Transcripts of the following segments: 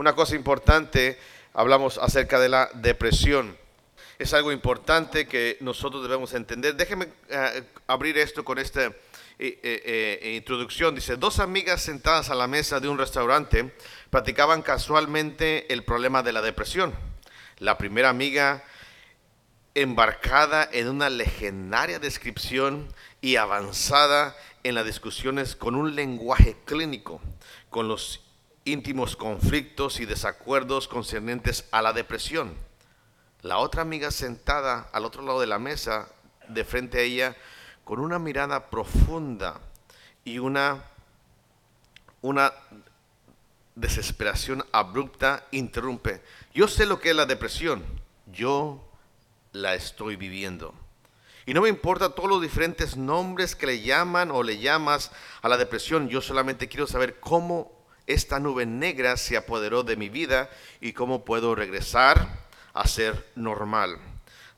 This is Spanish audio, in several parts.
una cosa importante, hablamos acerca de la depresión. Es algo importante que nosotros debemos entender. Déjenme eh, abrir esto con esta eh, eh, introducción. Dice, dos amigas sentadas a la mesa de un restaurante platicaban casualmente el problema de la depresión. La primera amiga embarcada en una legendaria descripción y avanzada en las discusiones con un lenguaje clínico, con los íntimos conflictos y desacuerdos concernientes a la depresión. La otra amiga sentada al otro lado de la mesa, de frente a ella, con una mirada profunda y una, una desesperación abrupta, interrumpe. Yo sé lo que es la depresión. Yo la estoy viviendo. Y no me importa todos los diferentes nombres que le llaman o le llamas a la depresión. Yo solamente quiero saber cómo esta nube negra se apoderó de mi vida y cómo puedo regresar a ser normal.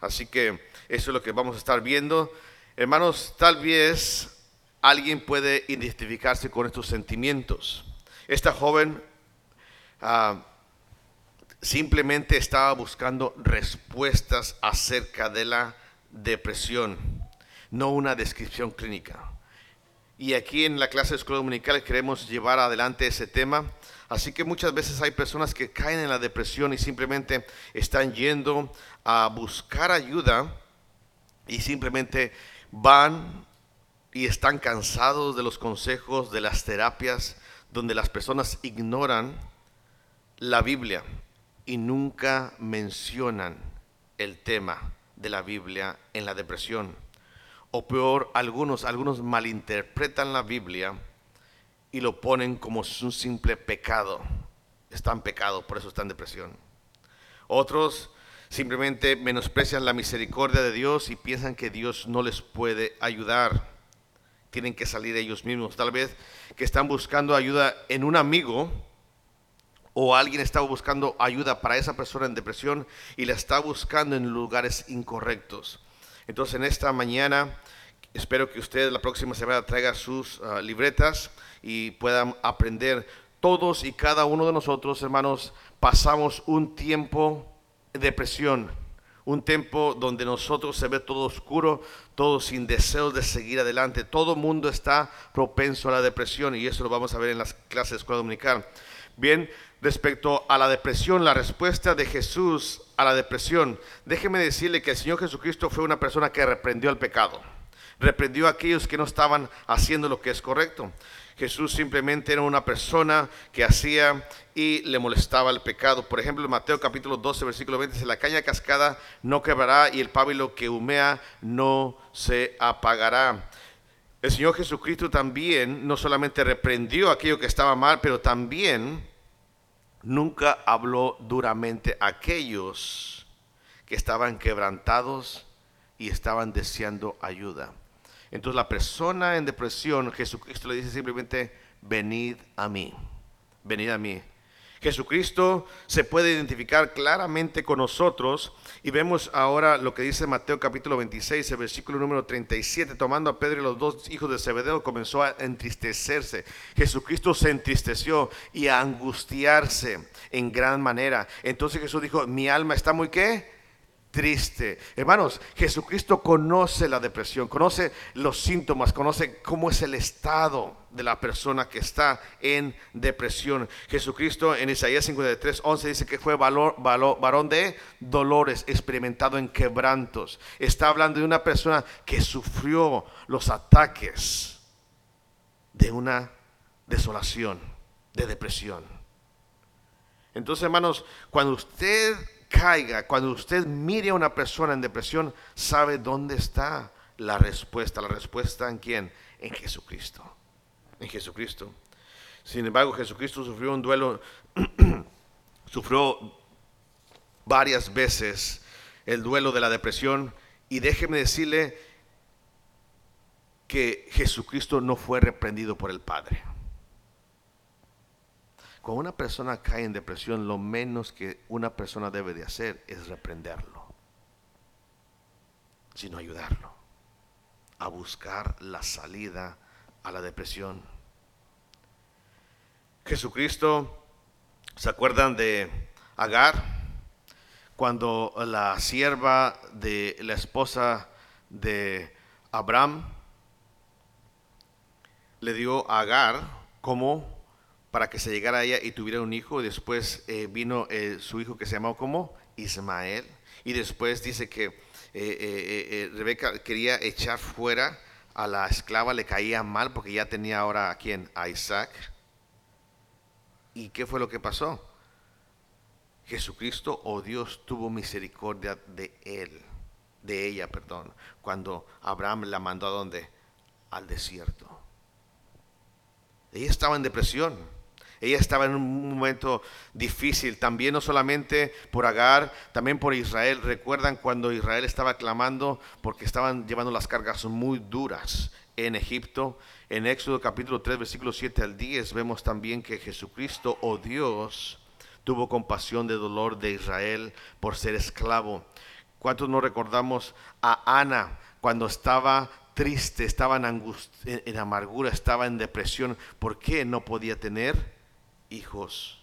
Así que eso es lo que vamos a estar viendo. Hermanos, tal vez alguien puede identificarse con estos sentimientos. Esta joven ah, simplemente estaba buscando respuestas acerca de la depresión, no una descripción clínica. Y aquí en la clase de escuela dominical queremos llevar adelante ese tema. Así que muchas veces hay personas que caen en la depresión y simplemente están yendo a buscar ayuda y simplemente van y están cansados de los consejos, de las terapias, donde las personas ignoran la Biblia y nunca mencionan el tema de la Biblia en la depresión. O peor, algunos, algunos malinterpretan la Biblia y lo ponen como un simple pecado. Están pecado, por eso están en depresión. Otros simplemente menosprecian la misericordia de Dios y piensan que Dios no les puede ayudar. Tienen que salir ellos mismos. Tal vez que están buscando ayuda en un amigo o alguien está buscando ayuda para esa persona en depresión y la está buscando en lugares incorrectos. Entonces en esta mañana espero que usted la próxima semana traiga sus ah, libretas y puedan aprender. Todos y cada uno de nosotros, hermanos, pasamos un tiempo de depresión, un tiempo donde nosotros se ve todo oscuro, todo sin deseos de seguir adelante. Todo mundo está propenso a la depresión y eso lo vamos a ver en las clases de escuela dominical. Bien, respecto a la depresión, la respuesta de Jesús a la depresión, déjeme decirle que el Señor Jesucristo fue una persona que reprendió el pecado, reprendió a aquellos que no estaban haciendo lo que es correcto. Jesús simplemente era una persona que hacía y le molestaba el pecado. Por ejemplo, en Mateo capítulo 12, versículo 20, dice, la caña cascada no quebrará y el pábilo que humea no se apagará. El Señor Jesucristo también no solamente reprendió aquello que estaba mal, pero también nunca habló duramente a aquellos que estaban quebrantados y estaban deseando ayuda. Entonces la persona en depresión, Jesucristo le dice simplemente, venid a mí, venid a mí. Jesucristo se puede identificar claramente con nosotros y vemos ahora lo que dice Mateo capítulo 26, el versículo número 37, tomando a Pedro y los dos hijos de Zebedeo comenzó a entristecerse. Jesucristo se entristeció y a angustiarse en gran manera. Entonces Jesús dijo, mi alma está muy qué? Triste. Hermanos, Jesucristo conoce la depresión, conoce los síntomas, conoce cómo es el estado de la persona que está en depresión. Jesucristo en Isaías 53, 11 dice que fue valor, varón de dolores, experimentado en quebrantos. Está hablando de una persona que sufrió los ataques de una desolación, de depresión. Entonces, hermanos, cuando usted caiga, cuando usted mire a una persona en depresión, sabe dónde está la respuesta. ¿La respuesta en quién? En Jesucristo. En Jesucristo. Sin embargo, Jesucristo sufrió un duelo, sufrió varias veces el duelo de la depresión y déjeme decirle que Jesucristo no fue reprendido por el Padre. Cuando una persona cae en depresión, lo menos que una persona debe de hacer es reprenderlo, sino ayudarlo a buscar la salida a la depresión. Jesucristo ¿Se acuerdan de Agar? Cuando la sierva de la esposa de Abraham le dio a Agar como para que se llegara a ella y tuviera un hijo. Después eh, vino eh, su hijo que se llamó como Ismael. Y después dice que eh, Rebeca quería echar fuera a la esclava, le caía mal porque ya tenía ahora a quién? A Isaac. ¿Y qué fue lo que pasó? Jesucristo o oh Dios tuvo misericordia de él, de ella, perdón, cuando Abraham la mandó a donde? Al desierto. Ella estaba en depresión. Ella estaba en un momento difícil, también no solamente por Agar, también por Israel. Recuerdan cuando Israel estaba clamando porque estaban llevando las cargas muy duras en Egipto. En Éxodo capítulo 3, versículo 7 al 10 vemos también que Jesucristo o oh Dios tuvo compasión de dolor de Israel por ser esclavo. ¿Cuántos no recordamos a Ana cuando estaba triste, estaba en amargura, estaba en depresión? ¿Por qué no podía tener hijos?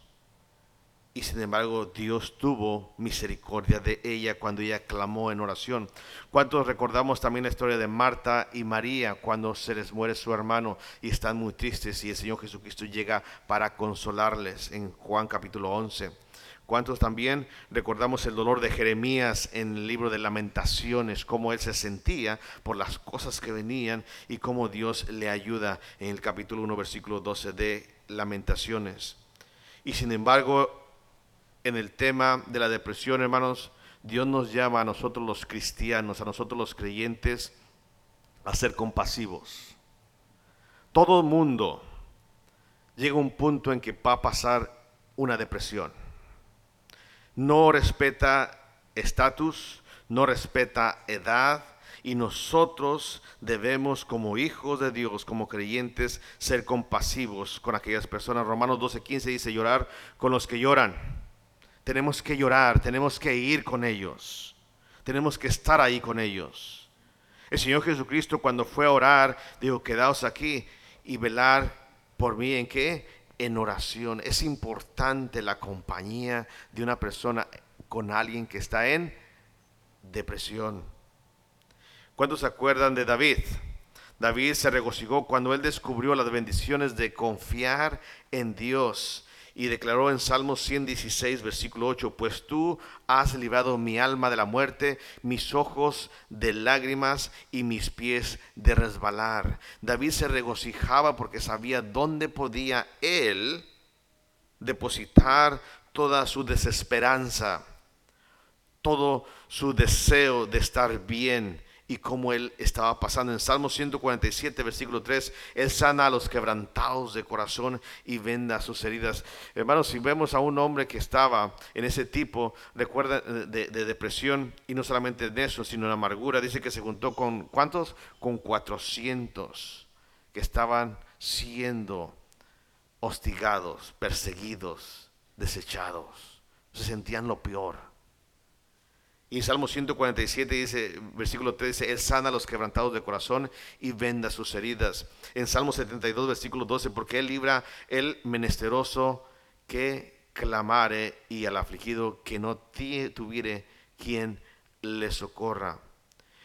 Y sin embargo Dios tuvo misericordia de ella cuando ella clamó en oración. ¿Cuántos recordamos también la historia de Marta y María cuando se les muere su hermano y están muy tristes y el Señor Jesucristo llega para consolarles en Juan capítulo 11? ¿Cuántos también recordamos el dolor de Jeremías en el libro de lamentaciones, cómo él se sentía por las cosas que venían y cómo Dios le ayuda en el capítulo 1, versículo 12 de lamentaciones? Y sin embargo, en el tema de la depresión, hermanos, Dios nos llama a nosotros los cristianos, a nosotros los creyentes, a ser compasivos. Todo el mundo llega a un punto en que va a pasar una depresión. No respeta estatus, no respeta edad, y nosotros debemos como hijos de Dios, como creyentes, ser compasivos con aquellas personas. Romanos 12:15 dice llorar con los que lloran tenemos que llorar, tenemos que ir con ellos, tenemos que estar ahí con ellos. El Señor Jesucristo cuando fue a orar, dijo, quedaos aquí y velar por mí en qué? En oración. Es importante la compañía de una persona con alguien que está en depresión. ¿Cuántos se acuerdan de David? David se regocijó cuando él descubrió las bendiciones de confiar en Dios y declaró en Salmos 116, versículo 8, pues tú has librado mi alma de la muerte, mis ojos de lágrimas y mis pies de resbalar. David se regocijaba porque sabía dónde podía él depositar toda su desesperanza, todo su deseo de estar bien y cómo él estaba pasando. En Salmo 147, versículo 3, él sana a los quebrantados de corazón y venda sus heridas. Hermanos, si vemos a un hombre que estaba en ese tipo, recuerda, de, de depresión, y no solamente en eso, sino en amargura, dice que se juntó con, ¿cuántos? Con 400 que estaban siendo hostigados, perseguidos, desechados. Se sentían lo peor. Y Salmo 147 dice, versículo 3 dice, Él sana a los quebrantados de corazón y venda sus heridas. En Salmo 72, versículo 12, porque Él libra el menesteroso que clamare y al afligido que no tuviere quien le socorra.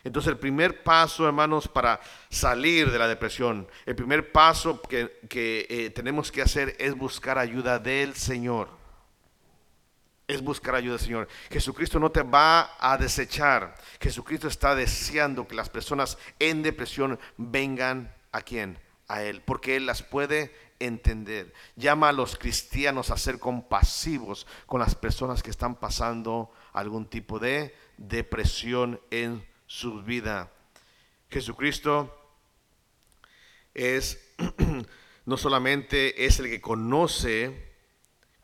Entonces el primer paso, hermanos, para salir de la depresión, el primer paso que, eh, tenemos que hacer es buscar ayuda del Señor es buscar ayuda, Señor. Jesucristo no te va a desechar. Jesucristo está deseando que las personas en depresión vengan a quién? A Él, porque Él las puede entender. Llama a los cristianos a ser compasivos con las personas que están pasando algún tipo de depresión en su vida. Jesucristo es no solamente es el que conoce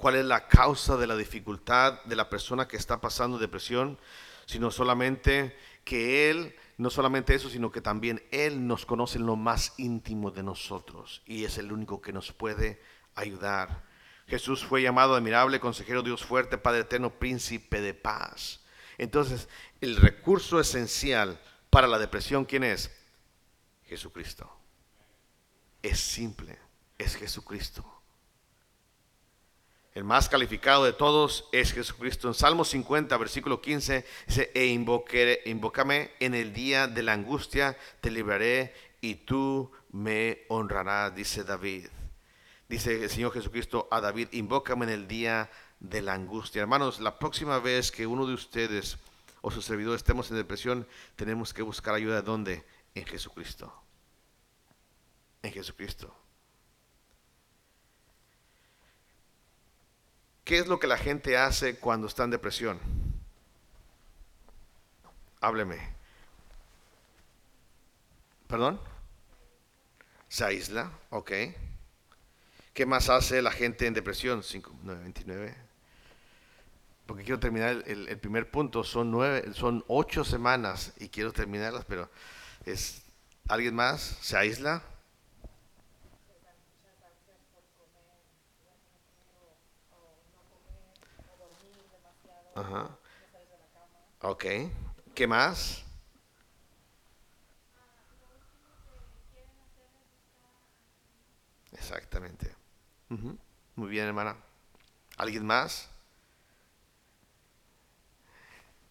cuál es la causa de la dificultad de la persona que está pasando depresión, sino solamente que Él, no solamente eso, sino que también Él nos conoce en lo más íntimo de nosotros y es el único que nos puede ayudar. Jesús fue llamado admirable, consejero, Dios fuerte, Padre eterno, príncipe de paz. Entonces, el recurso esencial para la depresión, ¿quién es? Jesucristo. Es simple, es Jesucristo. El más calificado de todos es Jesucristo. En Salmo 50, versículo 15, dice, e invócame en el día de la angustia, te libraré y tú me honrarás, dice David. Dice el Señor Jesucristo a David, invócame en el día de la angustia. Hermanos, la próxima vez que uno de ustedes o su servidor estemos en depresión, tenemos que buscar ayuda. ¿Dónde? En Jesucristo. En Jesucristo. ¿Qué es lo que la gente hace cuando está en depresión? Hábleme. ¿Perdón? Se aísla, ok. ¿Qué más hace la gente en depresión? 5, 9, 29. Porque quiero terminar el, primer punto. Son nueve, son ocho semanas y quiero terminarlas, pero es alguien más se aísla. Ajá. Ok. ¿Qué más? Exactamente. Muy bien, hermana. ¿Alguien más?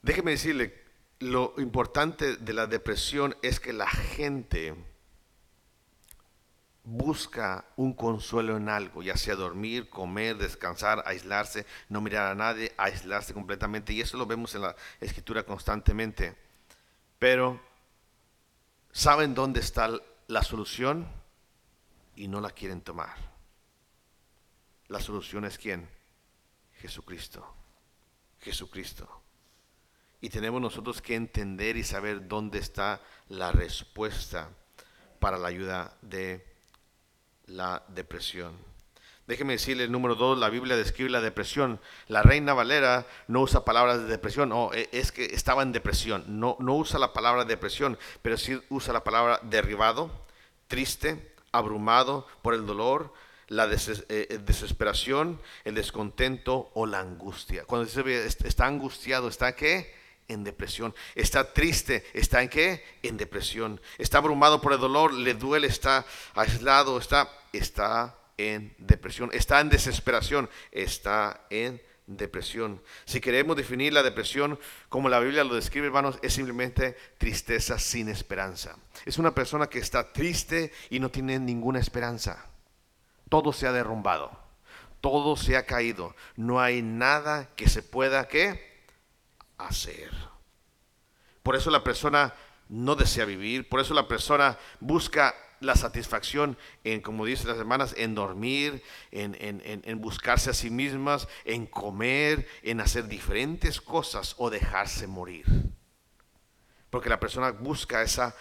Déjeme decirle, lo importante de la depresión es que la gente busca un consuelo en algo, ya sea dormir, comer, descansar, aislarse, no mirar a nadie, aislarse completamente. Y eso lo vemos en la escritura constantemente. Pero, ¿saben dónde está la solución? Y no la quieren tomar. La solución es quién? Jesucristo. Jesucristo. Y tenemos nosotros que entender y saber dónde está la respuesta para la ayuda de la depresión. Déjeme decirle el número dos, la Biblia describe la depresión. La reina Valera no usa palabras de depresión, no, e, es que estaba en depresión. No, no usa la palabra depresión, pero sí usa la palabra derribado, triste, abrumado por el dolor, la eh, eh, desesperación, el descontento o la angustia. Cuando dice está angustiado, ¿está qué? En depresión. Está triste, ¿está en qué? En depresión. Está abrumado por el dolor, le duele, está aislado, está, está en depresión. Está en desesperación, está en depresión. Si queremos definir la depresión como la Biblia lo describe, hermanos, es simplemente tristeza sin esperanza. Es una persona que está triste y no tiene ninguna esperanza todo se ha derrumbado, todo se ha caído, no hay nada que se pueda ¿qué? Hacer. Por eso la persona no desea vivir, por eso la persona busca la satisfacción en, como dicen las hermanas, en dormir, en, en, buscarse a sí mismas, en comer, en hacer diferentes cosas o dejarse morir. Porque la persona busca esa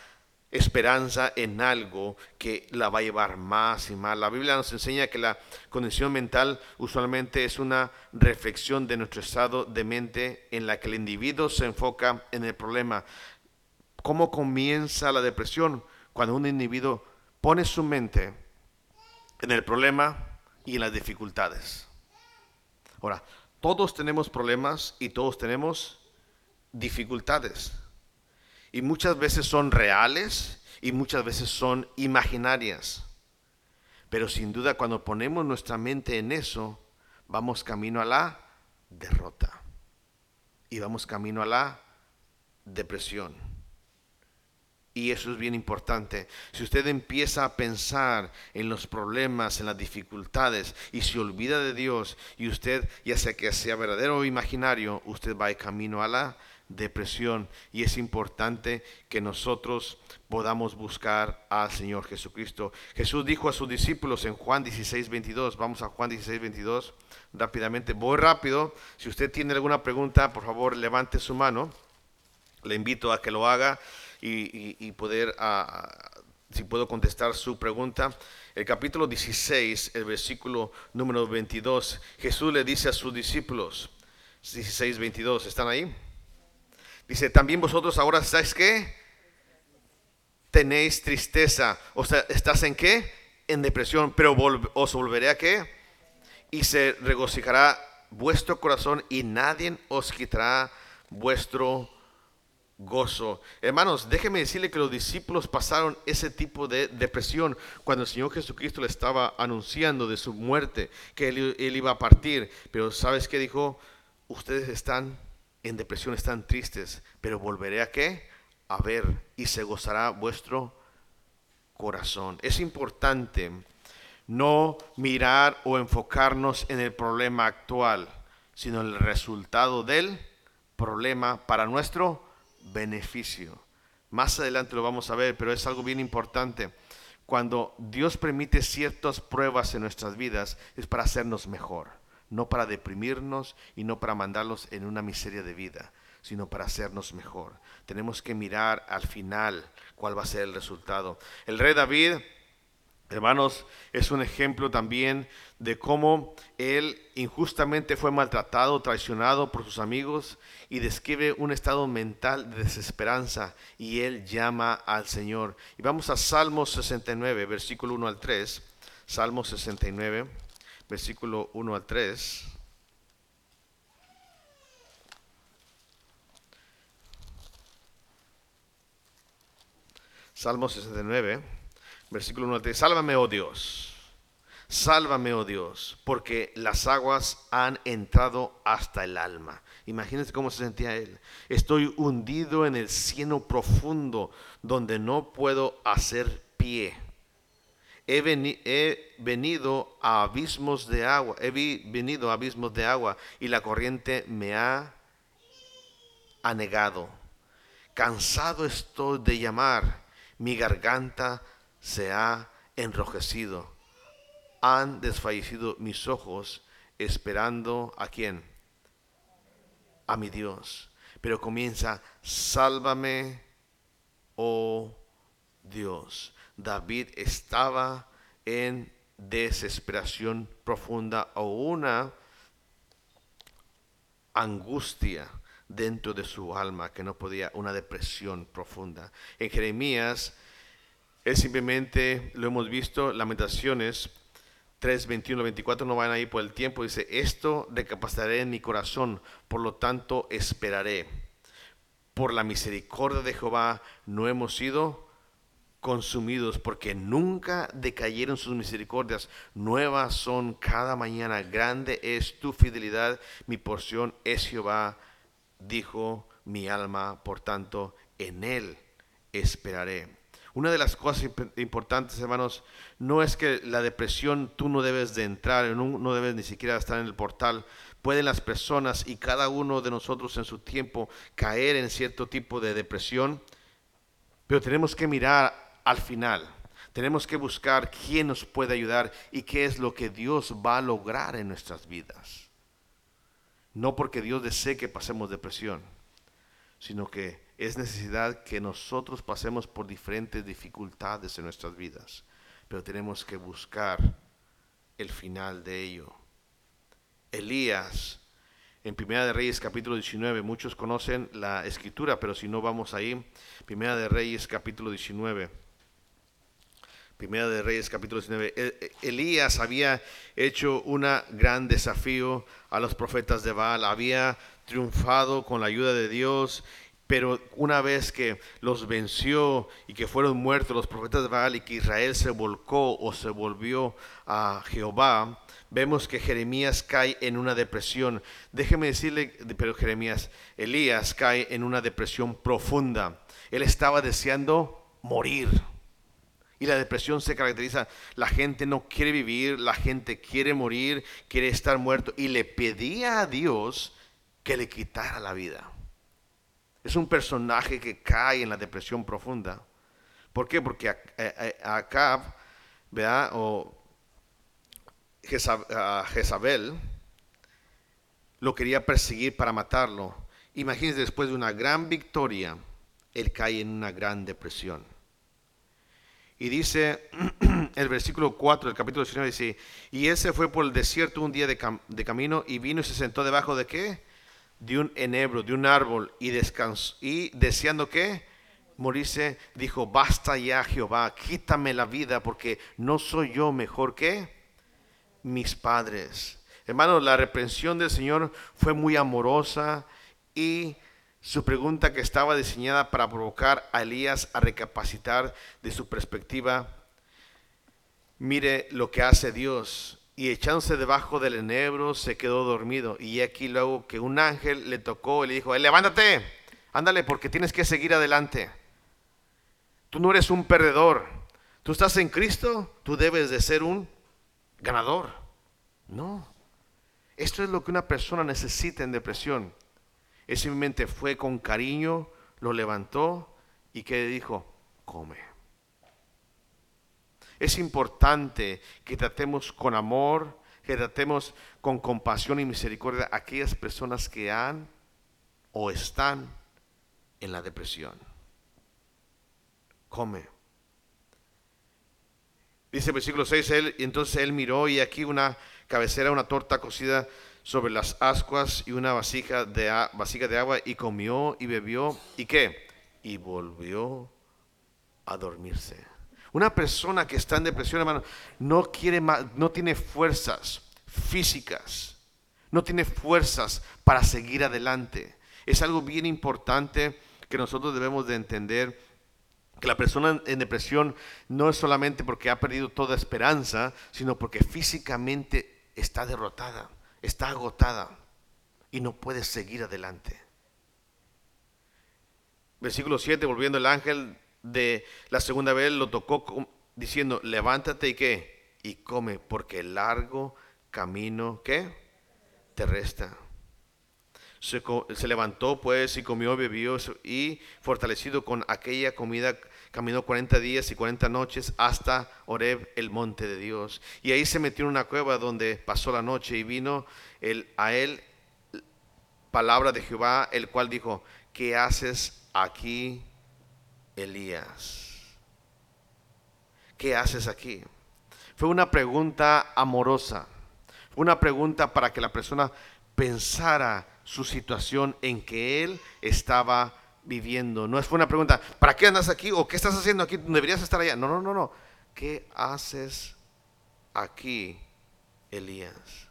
esperanza en algo que la va a llevar más y más. La Biblia nos enseña que la condición mental usualmente es una reflexión de nuestro estado de mente en la que el individuo se enfoca en el problema. ¿Cómo comienza la depresión? Cuando un individuo pone su mente en el problema y en las dificultades. Ahora, todos tenemos problemas y todos tenemos dificultades. Y muchas veces son reales y muchas veces son imaginarias. Pero sin duda cuando ponemos nuestra mente en eso, vamos camino a la derrota. Y vamos camino a la depresión. Y eso es bien importante. Si usted empieza a pensar en los problemas, en las dificultades, y se olvida de Dios, y usted, ya sea que sea verdadero o imaginario, usted va camino a la depresión y es importante que nosotros podamos buscar al Señor Jesucristo. Jesús dijo a sus discípulos en Juan 16, 22, vamos a Juan 16, 22 rápidamente, voy rápido, si usted tiene alguna pregunta, por favor levante su mano, le invito a que lo haga y, poder, si puedo contestar su pregunta. El capítulo 16, el versículo número 22, Jesús le dice a sus discípulos, 16, 22, ¿están ahí? Dice, también vosotros ahora estáis qué? Tenéis tristeza. O sea, ¿estás en qué? En depresión, pero os volveré a qué? Y se regocijará vuestro corazón y nadie os quitará vuestro gozo. Hermanos, déjeme decirle que los discípulos pasaron ese tipo de depresión cuando el Señor Jesucristo le estaba anunciando de su muerte, que él, iba a partir. Pero ¿sabes qué dijo? Ustedes están en depresión, están tristes, pero volveré a qué? A ver y se gozará vuestro corazón. Es importante no mirar o enfocarnos en el problema actual, sino en el resultado del problema para nuestro beneficio. Más adelante lo vamos a ver, pero es algo bien importante. Cuando Dios permite ciertas pruebas en nuestras vidas es para hacernos mejor, no para deprimirnos y no para mandarlos en una miseria de vida, sino para hacernos mejor. Tenemos que mirar al final cuál va a ser el resultado. El rey David Hermanos, es un ejemplo también de cómo él injustamente fue maltratado, traicionado por sus amigos y describe un estado mental de desesperanza y él llama al Señor. Y vamos a Salmos 69, versículo 1 al 3. Salmos 69, versículo 1 al 3. Salmos 69 Versículo 1 Sálvame, oh Dios. Sálvame, oh Dios, porque las aguas han entrado hasta el alma. Imagínense cómo se sentía él. Estoy hundido en el cieno profundo donde no puedo hacer pie. He, he, venido a abismos de agua, he venido a abismos de agua y la corriente me ha anegado. Cansado estoy de llamar, mi garganta se ha enrojecido. Han desfallecido mis ojos esperando a quién? A mi Dios. Pero comienza, sálvame, oh Dios. David estaba en desesperación profunda o una angustia dentro de su alma que no podía, una depresión profunda. En Jeremías es simplemente, lo hemos visto, Lamentaciones 3, 21, 24, no van ahí por el tiempo, dice, esto recapacitaré en mi corazón, por lo tanto esperaré. Por la misericordia de Jehová no hemos sido consumidos, porque nunca decayeron sus misericordias, nuevas son cada mañana, grande es tu fidelidad, mi porción es Jehová, dijo mi alma, por tanto, en él esperaré. Una de las cosas importantes, hermanos, no es que la depresión tú no debes de entrar, no, debes ni siquiera estar en el portal. Pueden las personas y cada uno de nosotros en su tiempo caer en cierto tipo de depresión, pero tenemos que mirar al final. Tenemos que buscar quién nos puede ayudar y qué es lo que Dios va a lograr en nuestras vidas. No porque Dios desee que pasemos depresión, sino que es necesidad que nosotros pasemos por diferentes dificultades en nuestras vidas, pero tenemos que buscar el final de ello. Elías, en Primera de Reyes capítulo 19, muchos conocen la escritura, pero si no vamos ahí, Primera de Reyes capítulo 19. Primera de Reyes capítulo 19. E, e, Elías había hecho un gran desafío a los profetas de Baal, había triunfado con la ayuda de Dios pero una vez que los venció y que fueron muertos los profetas de Baal y que Israel se volcó o se volvió a Jehová, vemos que Jeremías cae en una depresión. Déjeme decirle, pero Jeremías, Elías cae en una depresión profunda. Él estaba deseando morir. Y la depresión se caracteriza, la gente no quiere vivir, la gente quiere morir, quiere estar muerto y le pedía a Dios que le quitara la vida. Es un personaje que cae en la depresión profunda. ¿Por qué? Porque Acab, ¿verdad? O Jezabel lo quería perseguir para matarlo. Imagínense, después de una gran victoria, él cae en una gran depresión. Y dice el versículo 4 del capítulo 19, dice, y él se fue por el desierto un día de, camino y vino y se sentó debajo de qué? de un enebro, de un árbol, y, deseando que morirse, dijo, basta ya Jehová, quítame la vida, porque no soy yo mejor que mis padres. Hermanos, la reprensión del Señor fue muy amorosa y su pregunta que estaba diseñada para provocar a Elías a recapacitar de su perspectiva. Mire lo que hace Dios. Y echándose debajo del enebro se quedó dormido. Y aquí luego que un ángel le tocó y le dijo, levántate, ándale porque tienes que seguir adelante. Tú no eres un perdedor. Tú estás en Cristo, tú debes de ser un ganador. No. Esto es lo que una persona necesita en depresión. Él simplemente fue con cariño, lo levantó y que dijo, come. Es importante que tratemos con amor, que tratemos con compasión y misericordia a aquellas personas que han o están en la depresión. Come. Dice el versículo 6, él, entonces él miró y aquí una cabecera, una torta cocida sobre las ascuas y una vasija de, vasija de agua y comió y bebió y qué? Y volvió a dormirse. Una persona que está en depresión, hermano, no quiere más, no tiene fuerzas físicas, no tiene fuerzas para seguir adelante. Es algo bien importante que nosotros debemos de entender que la persona en depresión no es solamente porque ha perdido toda esperanza, sino porque físicamente está derrotada está agotada y no puede seguir adelante. Versículo 7, volviendo el ángel de la segunda vez lo tocó diciendo, levántate y qué, y come, porque el largo camino, ¿qué? Te resta. Se, se, levantó pues y comió, bebió y fortalecido con aquella comida caminó 40 días y 40 noches hasta Oreb, el monte de Dios. Y ahí se metió en una cueva donde pasó la noche y vino el, a él palabra de Jehová, el cual dijo, ¿qué haces aquí, Elías? ¿Qué haces aquí? Fue una pregunta amorosa, una pregunta para que la persona pensara su situación en que él estaba viviendo. No fue una pregunta, ¿para qué andas aquí? ¿O qué estás haciendo aquí? Deberías estar allá. No, no, no, no. ¿Qué haces aquí, Elías?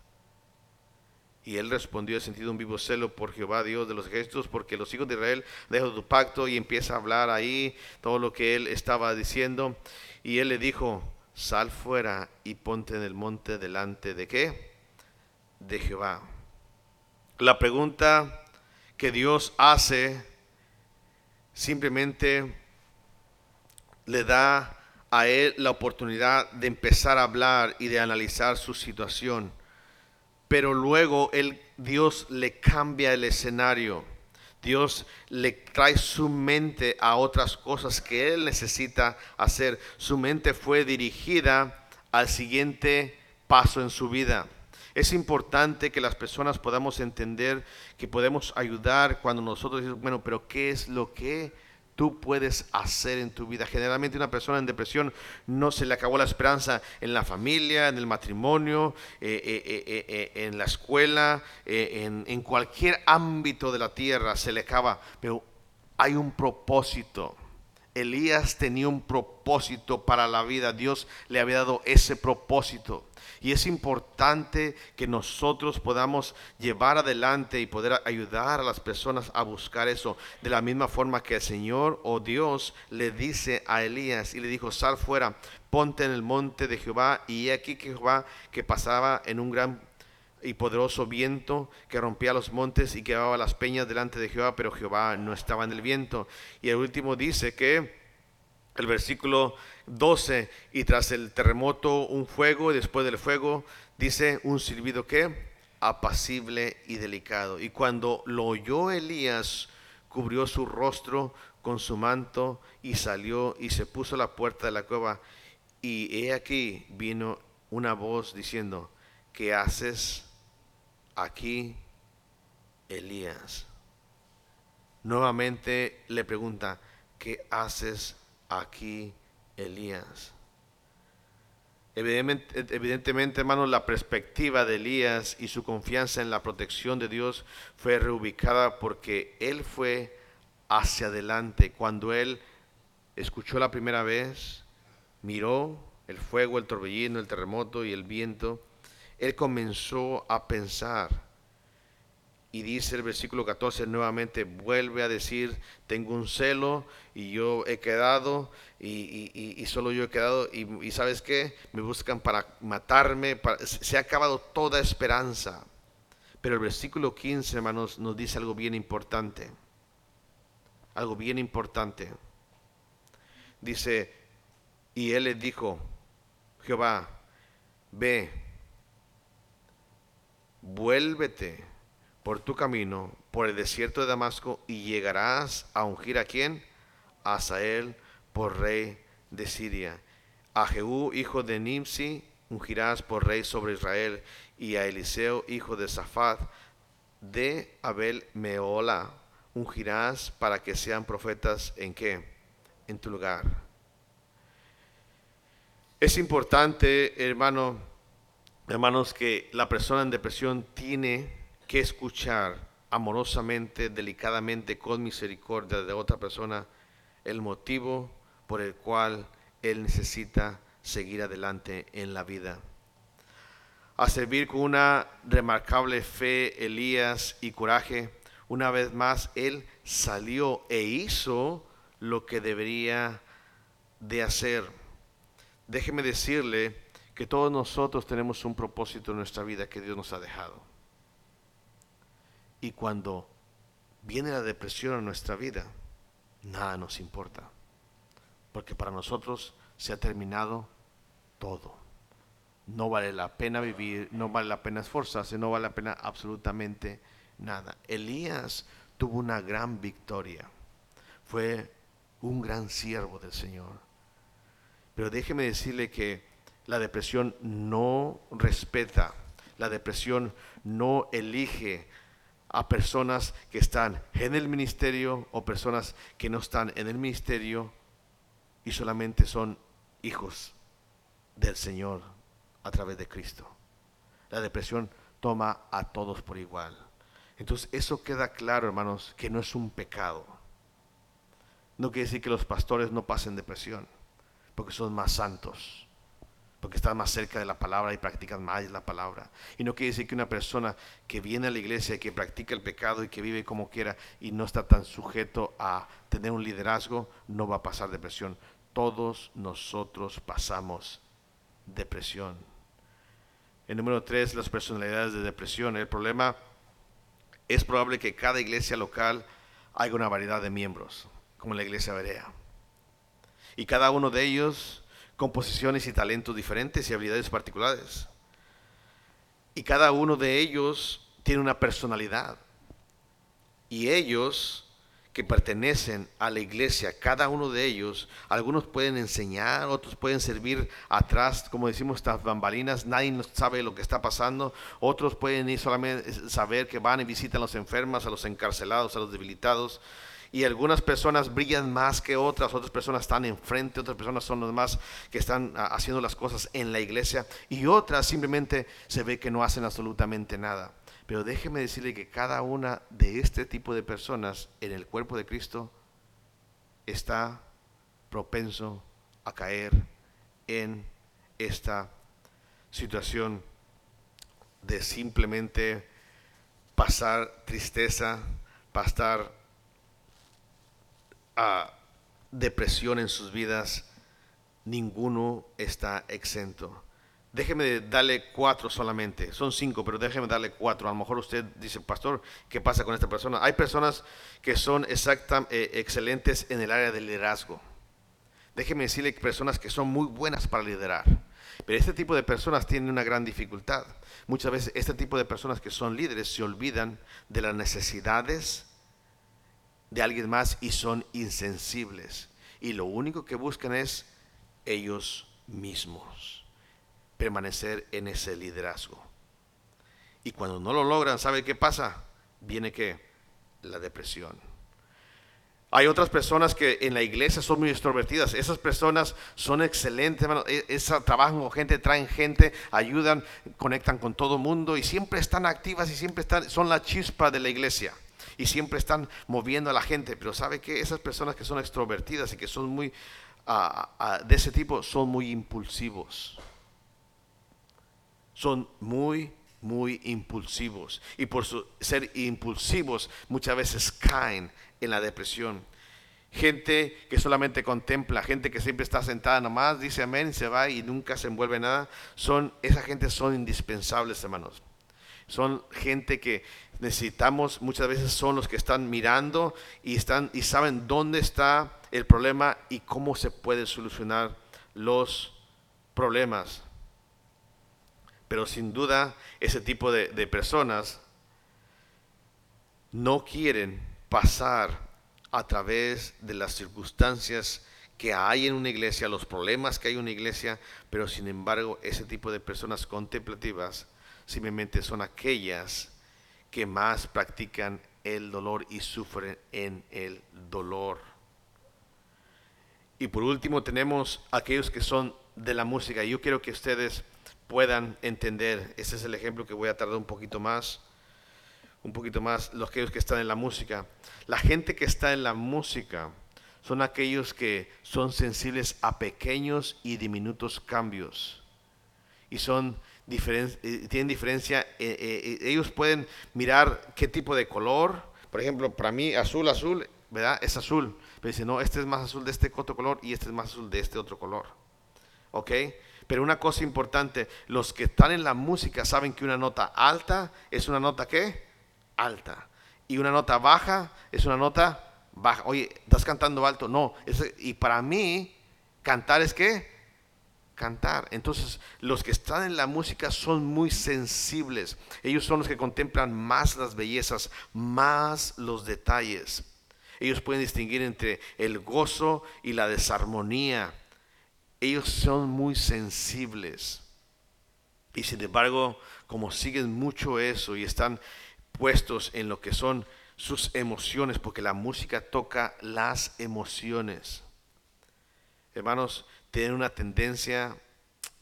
Y él respondió, he sentido un vivo celo por Jehová, Dios de los ejércitos, porque los hijos de Israel dejan tu pacto y empieza a hablar ahí todo lo que él estaba diciendo. Y él le dijo, sal fuera y ponte en el monte delante de qué? De Jehová. La pregunta que Dios hace simplemente le da a él la oportunidad de empezar a hablar y de analizar su situación. Pero luego él, Dios le cambia el escenario. Dios le trae su mente a otras cosas que él necesita hacer. Su mente fue dirigida al siguiente paso en su vida. Es importante que las personas podamos entender que podemos ayudar cuando nosotros decimos, bueno, pero ¿qué es lo que tú puedes hacer en tu vida? Generalmente una persona en depresión no se le acabó la esperanza en la familia, en el matrimonio, eh, eh, eh, en la escuela, en, en cualquier ámbito de la tierra se le acaba, pero hay un propósito. Elías tenía un propósito para la vida. Dios le había dado ese propósito. Y es importante que nosotros podamos llevar adelante y poder ayudar a las personas a buscar eso. De la misma forma que el Señor o Dios le dice a Elías y le dijo, sal fuera, ponte en el monte de Jehová. Y aquí que Jehová que pasaba en un gran y poderoso viento que rompía los montes y quedaba las peñas delante de Jehová, pero Jehová no estaba en el viento. Y el último dice que el versículo 12, y tras el terremoto un fuego, y después del fuego dice un silbido que apacible y delicado. Y cuando lo oyó Elías, cubrió su rostro con su manto y salió y se puso a la puerta de la cueva. Y he aquí vino una voz diciendo, ¿qué haces aquí, Elías? Nuevamente le pregunta, ¿qué haces aquí Elías. Evidentemente, evidentemente, hermanos, la perspectiva de Elías y su confianza en la protección de Dios fue reubicada porque él fue hacia adelante. Cuando él escuchó la primera vez, miró el fuego, el torbellino, el terremoto y el viento, él comenzó a pensar y dice el versículo 14 nuevamente, vuelve a decir, tengo un celo y yo he quedado y, solo yo he quedado y, sabes qué, me buscan para matarme, se ha acabado toda esperanza. Pero el versículo 15, hermanos, nos dice algo bien importante, algo bien importante. Dice, y él le dijo, Jehová, ve, vuélvete por tu camino, por el desierto de Damasco, y llegarás a ungir a quién? A Asael por rey de Siria. A Jehú, hijo de Nimsi, ungirás por rey sobre Israel, y a Eliseo, hijo de Safat, de Abel Meola, ungirás para que sean profetas en qué? En tu lugar. Es importante, hermano, hermanos, que la persona en depresión tiene que escuchar amorosamente, delicadamente, con misericordia de otra persona, el motivo por el cual él necesita seguir adelante en la vida. A servir con una remarcable fe, Elías y coraje, una vez más él salió e hizo lo que debería de hacer. Déjeme decirle que todos nosotros tenemos un propósito en nuestra vida que Dios nos ha dejado. Y cuando viene la depresión a nuestra vida, nada nos importa. Porque para nosotros se ha terminado todo. No vale la pena vivir, no vale la pena esforzarse, no vale la pena absolutamente nada. Elías tuvo una gran victoria. Fue un gran siervo del Señor. Pero déjeme decirle que la depresión no respeta, la depresión no elige a personas que están en el ministerio o personas que no están en el ministerio y solamente son hijos del Señor a través de Cristo. La depresión toma a todos por igual. Entonces eso queda claro, hermanos, que no es un pecado. No quiere decir que los pastores no pasen depresión, porque son más santos porque están más cerca de la palabra y practican más la palabra. Y no quiere decir que una persona que viene a la iglesia que practica el pecado y que vive como quiera y no está tan sujeto a tener un liderazgo, no va a pasar depresión. Todos nosotros pasamos depresión. El número tres, las personalidades de depresión. El problema es probable que cada iglesia local haya una variedad de miembros, como la iglesia Berea. Y cada uno de ellos con posiciones y talentos diferentes y habilidades particulares. Y cada uno de ellos tiene una personalidad. Y ellos que pertenecen a la iglesia, cada uno de ellos, algunos pueden enseñar, otros pueden servir atrás, como decimos, estas bambalinas, nadie sabe lo que está pasando, otros pueden ir solamente saber que van y visitan a los enfermos, a los encarcelados, a los debilitados, y algunas personas brillan más que otras, otras personas están enfrente, otras personas son los más que están ah, haciendo las cosas en la iglesia y otras simplemente se ve que no hacen absolutamente nada. Pero déjeme decirle que cada una de este tipo de personas en el cuerpo de Cristo está propenso a caer en esta situación de simplemente pasar tristeza, pasar depresión en sus vidas, ninguno está exento. Déjeme darle cuatro solamente, son cinco, pero déjeme darle cuatro. A lo mejor usted dice, pastor, ¿qué pasa con esta persona? Hay personas que son exacta, eh, excelentes en el área del liderazgo. Déjeme decirle que personas que son muy buenas para liderar. Pero este tipo de personas tienen una gran dificultad. Muchas veces este tipo de personas que son líderes se olvidan de las necesidades de alguien más y son insensibles. Y lo único que buscan es ellos mismos. Permanecer en ese liderazgo. Y cuando no lo logran, ¿sabe qué pasa? Viene que la depresión. Hay otras personas que en la iglesia son muy extrovertidas. Esas personas son excelentes, hermano. E, esa, trabajan con gente, traen gente, ayudan, conectan con todo el mundo y siempre están activas y siempre están, son la chispa de la iglesia y siempre están moviendo a la gente. Pero sabe que esas personas que son extrovertidas y que son muy de ese tipo son muy impulsivos. Son muy muy impulsivos. Y por ser impulsivos muchas veces caen en la depresión. Gente que solamente contempla, gente que siempre está sentada nomás, dice amén y se va y nunca se envuelve nada. Son, esa gente son indispensables, hermanos. Son gente que necesitamos, muchas veces son los que están mirando y, están, y saben dónde está el problema y cómo se puede solucionar los problemas. Pero sin duda ese tipo de, de personas no quieren pasar a través de las circunstancias que hay en una iglesia, los problemas que hay en una iglesia, pero sin embargo ese tipo de personas contemplativas simplemente son aquellas que más practican el dolor y sufren en el dolor. Y por último tenemos aquellos que son de la música. Yo quiero que ustedes puedan entender, ese es el ejemplo que voy a tardar un poquito más, un poquito más, los aquellos que están en la música. La gente que está en la música son aquellos que son sensibles a pequeños y diminutos cambios. Y son eh, tienen diferencia, eh, eh, ellos pueden mirar qué tipo de color, por ejemplo, para mí azul, azul, ¿verdad? Es azul, pero dice, no, este es más azul de este otro color y este es más azul de este otro color, ¿ok? Pero una cosa importante, los que están en la música saben que una nota alta es una nota ¿qué? Alta. Y una nota baja es una nota baja. Oye, ¿estás cantando alto? No. y para mí, cantar es qué? Cantar. Entonces, los que están en la música son muy sensibles. Ellos son los que contemplan más las bellezas, más los detalles. Ellos pueden distinguir entre el gozo y la desarmonía. Ellos son muy sensibles. Y sin embargo, como siguen mucho eso y están puestos en lo que son sus emociones, porque la música toca las emociones. Hermanos, tienen una tendencia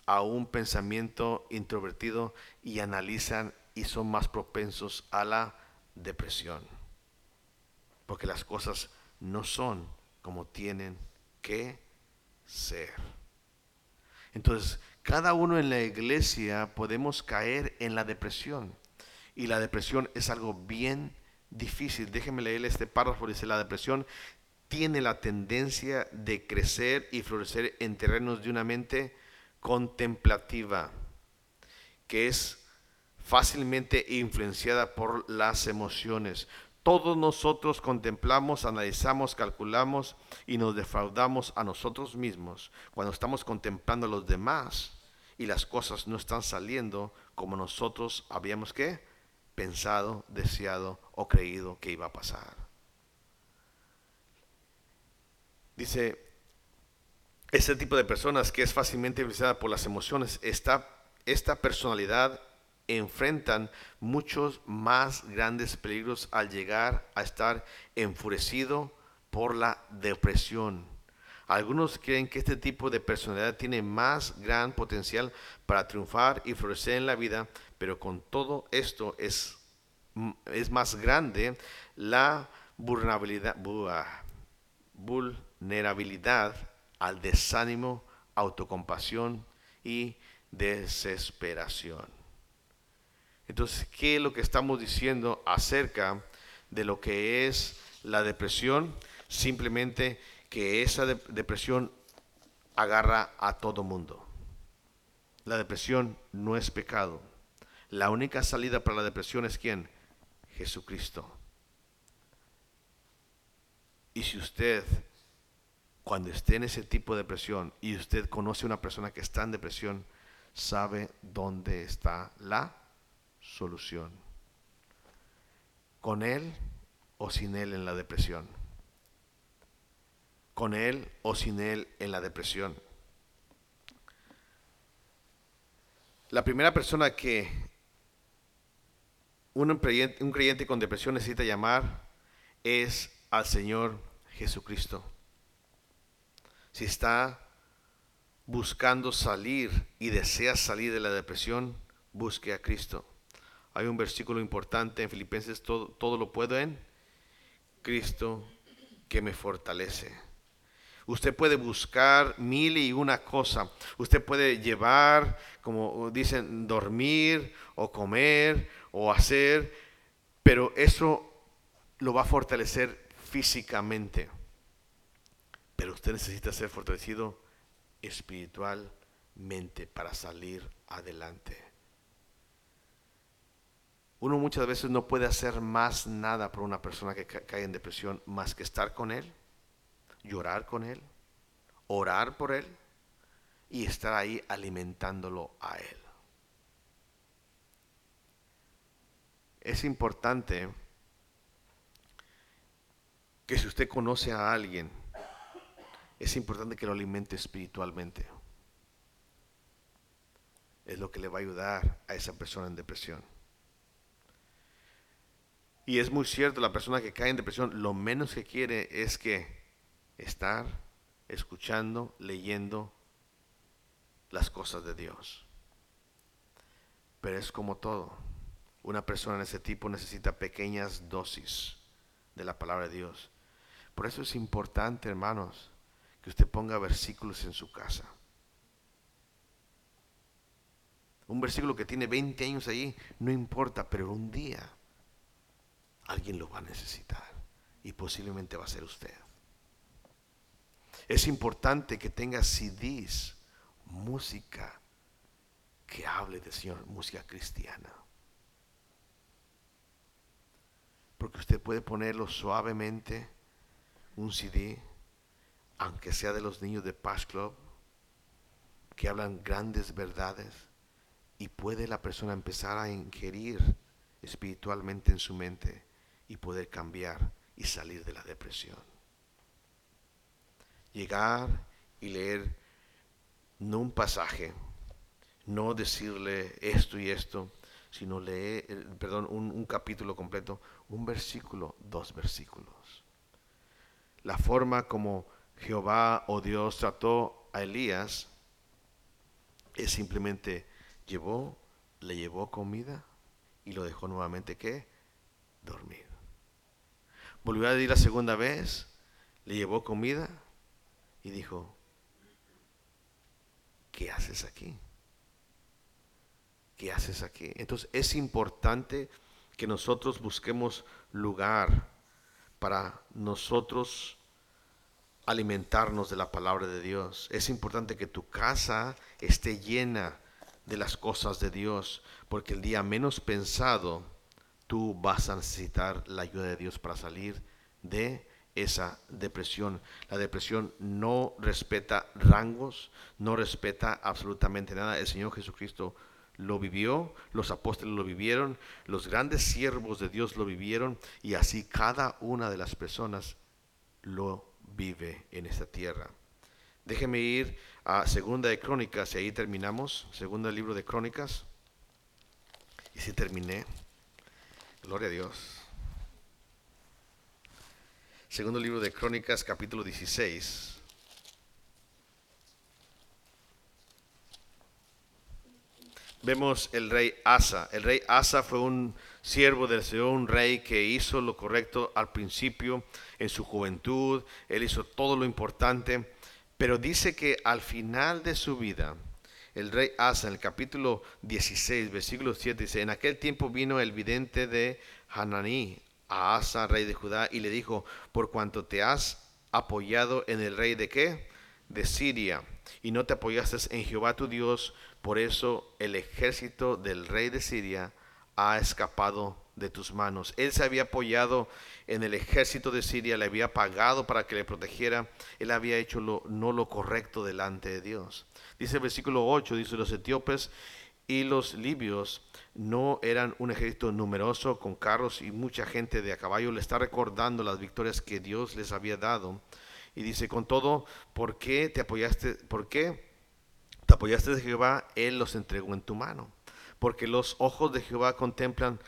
a un pensamiento introvertido y analizan y son más propensos a la depresión. Porque las cosas no son como tienen que ser. Entonces, cada uno en la iglesia podemos caer en la depresión. Y la depresión es algo bien difícil. Déjenme leer este párrafo. Dice, la depresión tiene la tendencia de crecer y florecer en terrenos de una mente contemplativa, que es fácilmente influenciada por las emociones. Todos nosotros contemplamos, analizamos, calculamos y nos defraudamos a nosotros mismos cuando estamos contemplando a los demás y las cosas no están saliendo como nosotros habíamos que pensado, deseado o creído que iba a pasar. Dice, este tipo de personas que es fácilmente influenciada por las emociones, esta, esta personalidad enfrentan muchos más grandes peligros al llegar a estar enfurecido por la depresión. Algunos creen que este tipo de personalidad tiene más gran potencial para triunfar y florecer en la vida, pero con todo esto es, es más grande la vulnerabilidad, vulnerabilidad al desánimo, autocompasión y desesperación. Entonces, ¿qué es lo que estamos diciendo acerca de lo que es la depresión? Simplemente que esa depresión agarra a todo mundo. La depresión no es pecado. La única salida para la depresión es quién? Jesucristo. Y si usted, cuando esté en ese tipo de depresión y usted conoce a una persona que está en depresión, sabe dónde está la solución. Con él o sin él en la depresión. Con él o sin él en la depresión. La primera persona que un creyente, un creyente con depresión necesita llamar es al Señor Jesucristo. Si está buscando salir y desea salir de la depresión, busque a Cristo. Hay un versículo importante en Filipenses, todo, todo lo puedo en Cristo que me fortalece. Usted puede buscar mil y una cosa. Usted puede llevar, como dicen, dormir o comer o hacer, pero eso lo va a fortalecer físicamente. Pero usted necesita ser fortalecido espiritualmente para salir adelante. Uno muchas veces no puede hacer más nada por una persona que cae en depresión más que estar con él, llorar con él, orar por él y estar ahí alimentándolo a él. Es importante que si usted conoce a alguien, es importante que lo alimente espiritualmente. Es lo que le va a ayudar a esa persona en depresión. Y es muy cierto, la persona que cae en depresión lo menos que quiere es que estar escuchando, leyendo las cosas de Dios. Pero es como todo. Una persona de ese tipo necesita pequeñas dosis de la palabra de Dios. Por eso es importante, hermanos, que usted ponga versículos en su casa. Un versículo que tiene 20 años ahí, no importa, pero un día alguien lo va a necesitar y posiblemente va a ser usted. Es importante que tenga CDs, música que hable de Señor, música cristiana. Porque usted puede ponerlo suavemente, un CD, aunque sea de los niños de Paz Club, que hablan grandes verdades, y puede la persona empezar a ingerir espiritualmente en su mente y poder cambiar y salir de la depresión. Llegar y leer no un pasaje, no decirle esto y esto, sino leer, eh, perdón, un capítulo completo, un versículo, dos versículos. La forma como Jehová o Dios trató a Elías es simplemente llevó, le llevó comida y lo dejó nuevamente que dormir. Volvió a ir la segunda vez, le llevó comida y dijo, ¿qué haces aquí? ¿Qué haces aquí? Entonces es importante que nosotros busquemos lugar para nosotros alimentarnos de la palabra de Dios. Es importante que tu casa esté llena de las cosas de Dios, porque el día menos pensado tú vas a necesitar la ayuda de Dios para salir de esa depresión. La depresión no respeta rangos, no respeta absolutamente nada. El Señor Jesucristo lo vivió, los apóstoles lo vivieron, los grandes siervos de Dios lo vivieron y así cada una de las personas lo vive en esta tierra. Déjeme ir a Segunda de Crónicas y ahí terminamos. Segunda libro de Crónicas. Y si terminé. Gloria a Dios. Segundo libro de Crónicas, capítulo 16. Vemos el rey Asa. El rey Asa fue un siervo del Señor, un rey que hizo lo correcto al principio, en su juventud. Él hizo todo lo importante. Pero dice que al final de su vida, el rey Asa, en el capítulo 16, versículo 7, dice, en aquel tiempo vino el vidente de Hananí a Asa, rey de Judá, y le dijo, por cuanto te has apoyado en el rey de qué? De Siria, y no te apoyaste en Jehová tu Dios, por eso el ejército del rey de Siria ha escapado de tus manos. Él se había apoyado en el ejército de Siria, le había pagado para que le protegiera, él había hecho lo, no lo correcto delante de Dios. Dice el versículo 8, dice, los etíopes y los libios no eran un ejército numeroso con carros y mucha gente de a caballo. Le está recordando las victorias que Dios les había dado. Y dice, con todo, ¿por qué te apoyaste? ¿Por qué te apoyaste de Jehová? Él los entregó en tu mano. Porque los ojos de Jehová contemplan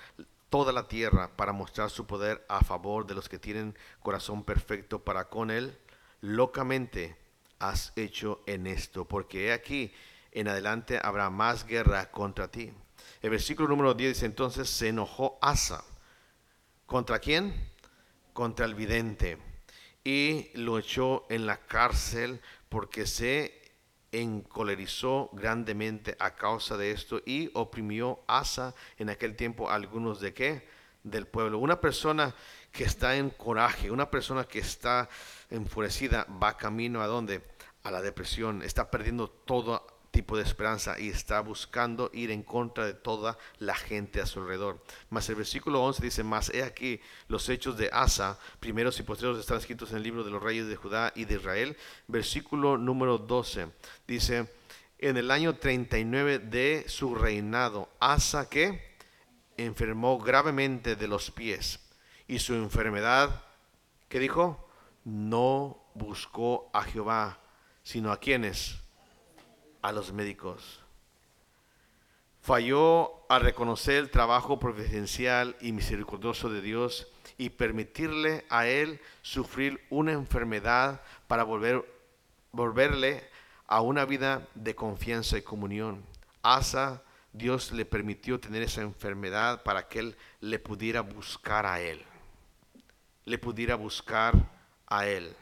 toda la tierra para mostrar su poder a favor de los que tienen corazón perfecto para con él. Locamente has hecho en esto, porque he aquí, en adelante habrá más guerra contra ti. El versículo número 10 dice entonces, se enojó Asa. ¿Contra quién? Contra el vidente. Y lo echó en la cárcel porque se encolerizó grandemente a causa de esto y oprimió Asa en aquel tiempo algunos de qué? Del pueblo. Una persona que está en coraje, una persona que está enfurecida, va camino a dónde? A la depresión, está perdiendo todo tipo de esperanza y está buscando ir en contra de toda la gente a su alrededor. Mas el versículo 11 dice, más he aquí los hechos de Asa, primeros y posteriores están escritos en el libro de los reyes de Judá y de Israel. Versículo número 12 dice, en el año 39 de su reinado, Asa que enfermó gravemente de los pies y su enfermedad, ¿qué dijo? No buscó a Jehová, sino a quienes a los médicos. Falló a reconocer el trabajo providencial y misericordioso de Dios y permitirle a él sufrir una enfermedad para volver, volverle a una vida de confianza y comunión. Asa, Dios le permitió tener esa enfermedad para que él le pudiera buscar a él. Le pudiera buscar a él.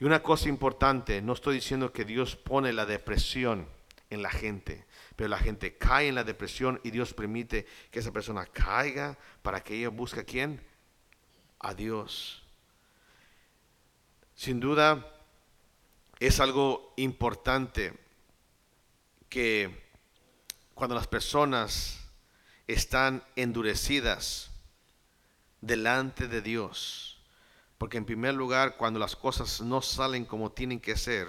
Y una cosa importante, no estoy diciendo que Dios pone la depresión en la gente, pero la gente cae en la depresión y Dios permite que esa persona caiga para que ella busque a quién? A Dios. Sin duda, es algo importante que cuando las personas están endurecidas delante de Dios, porque en primer lugar, cuando las cosas no salen como tienen que ser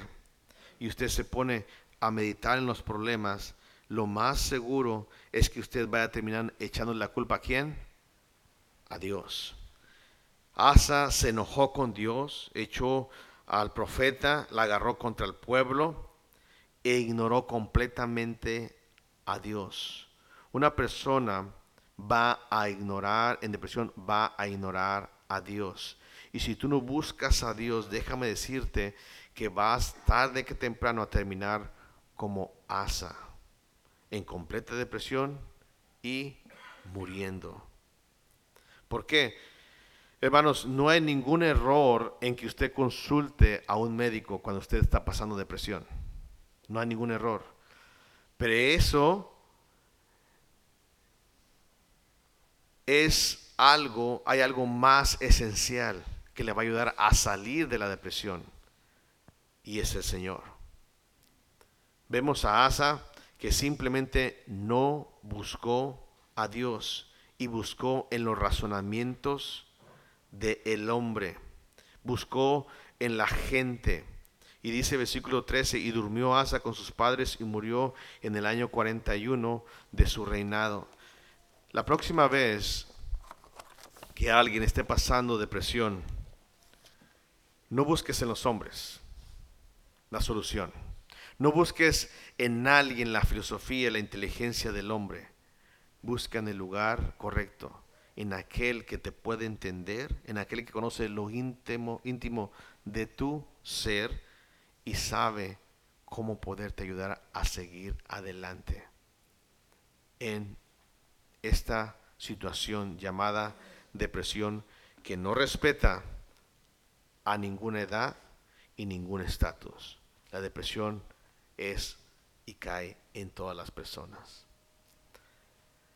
y usted se pone a meditar en los problemas, lo más seguro es que usted vaya a terminar echando la culpa a quién? A Dios. Asa se enojó con Dios, echó al profeta, la agarró contra el pueblo e ignoró completamente a Dios. Una persona va a ignorar, en depresión, va a ignorar a Dios. Y si tú no buscas a Dios, déjame decirte que vas tarde que temprano a terminar como Asa, en completa depresión y muriendo. ¿Por qué? Hermanos, no hay ningún error en que usted consulte a un médico cuando usted está pasando depresión. No hay ningún error. Pero eso es algo, hay algo más esencial que le va a ayudar a salir de la depresión. Y es el Señor. Vemos a Asa que simplemente no buscó a Dios y buscó en los razonamientos del el hombre. Buscó en la gente. Y dice versículo 13, y durmió Asa con sus padres y murió en el año 41 de su reinado. La próxima vez que alguien esté pasando depresión, no busques en los hombres la solución. No busques en alguien la filosofía la inteligencia del hombre. Busca en el lugar correcto, en aquel que te puede entender, en aquel que conoce lo íntimo, íntimo de tu ser y sabe cómo poderte ayudar a seguir adelante en esta situación llamada depresión que no respeta a ninguna edad y ningún estatus. La depresión es y cae en todas las personas.